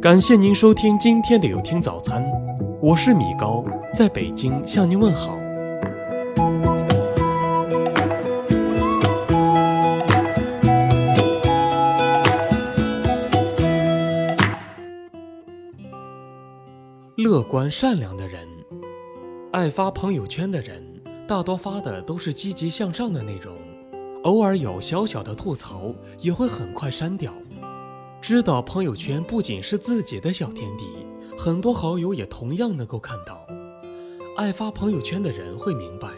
感谢您收听今天的有听早餐，我是米高，在北京向您问好。乐观善良的人，爱发朋友圈的人，大多发的都是积极向上的内容，偶尔有小小的吐槽，也会很快删掉。知道朋友圈不仅是自己的小天地，很多好友也同样能够看到。爱发朋友圈的人会明白，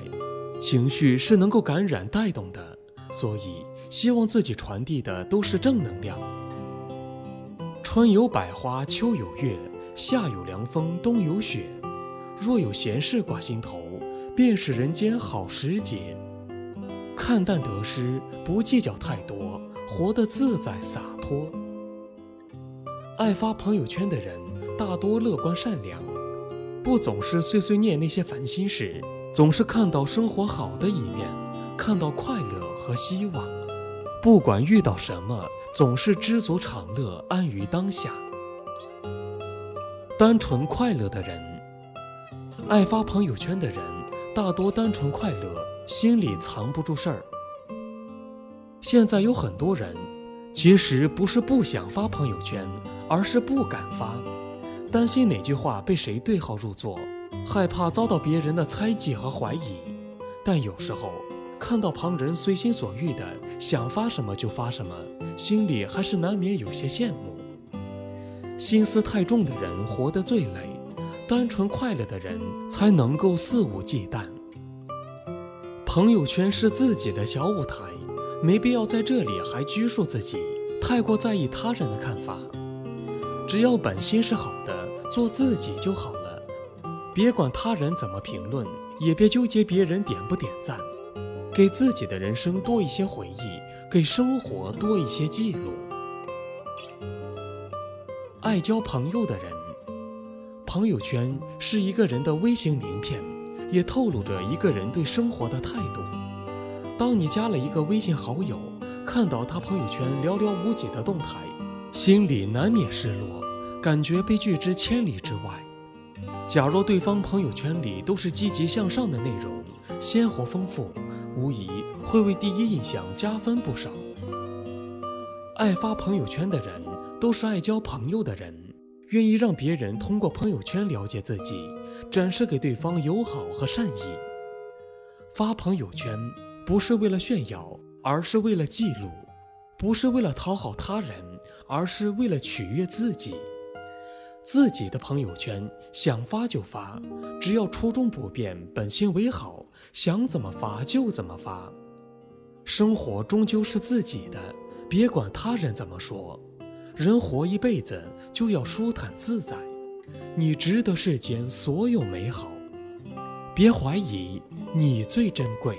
情绪是能够感染带动的，所以希望自己传递的都是正能量。春有百花，秋有月。夏有凉风，冬有雪。若有闲事挂心头，便是人间好时节。看淡得失，不计较太多，活得自在洒脱。爱发朋友圈的人大多乐观善良，不总是碎碎念那些烦心事，总是看到生活好的一面，看到快乐和希望。不管遇到什么，总是知足常乐，安于当下。单纯快乐的人，爱发朋友圈的人，大多单纯快乐，心里藏不住事儿。现在有很多人，其实不是不想发朋友圈，而是不敢发，担心哪句话被谁对号入座，害怕遭到别人的猜忌和怀疑。但有时候看到旁人随心所欲的想发什么就发什么，心里还是难免有些羡慕。心思太重的人活得最累，单纯快乐的人才能够肆无忌惮。朋友圈是自己的小舞台，没必要在这里还拘束自己，太过在意他人的看法。只要本心是好的，做自己就好了。别管他人怎么评论，也别纠结别人点不点赞。给自己的人生多一些回忆，给生活多一些记录。爱交朋友的人，朋友圈是一个人的微型名片，也透露着一个人对生活的态度。当你加了一个微信好友，看到他朋友圈寥寥无几的动态，心里难免失落，感觉被拒之千里之外。假若对方朋友圈里都是积极向上的内容，鲜活丰富，无疑会为第一印象加分不少。爱发朋友圈的人。都是爱交朋友的人，愿意让别人通过朋友圈了解自己，展示给对方友好和善意。发朋友圈不是为了炫耀，而是为了记录；不是为了讨好他人，而是为了取悦自己。自己的朋友圈想发就发，只要初衷不变，本心为好，想怎么发就怎么发。生活终究是自己的，别管他人怎么说。人活一辈子就要舒坦自在，你值得世间所有美好，别怀疑，你最珍贵。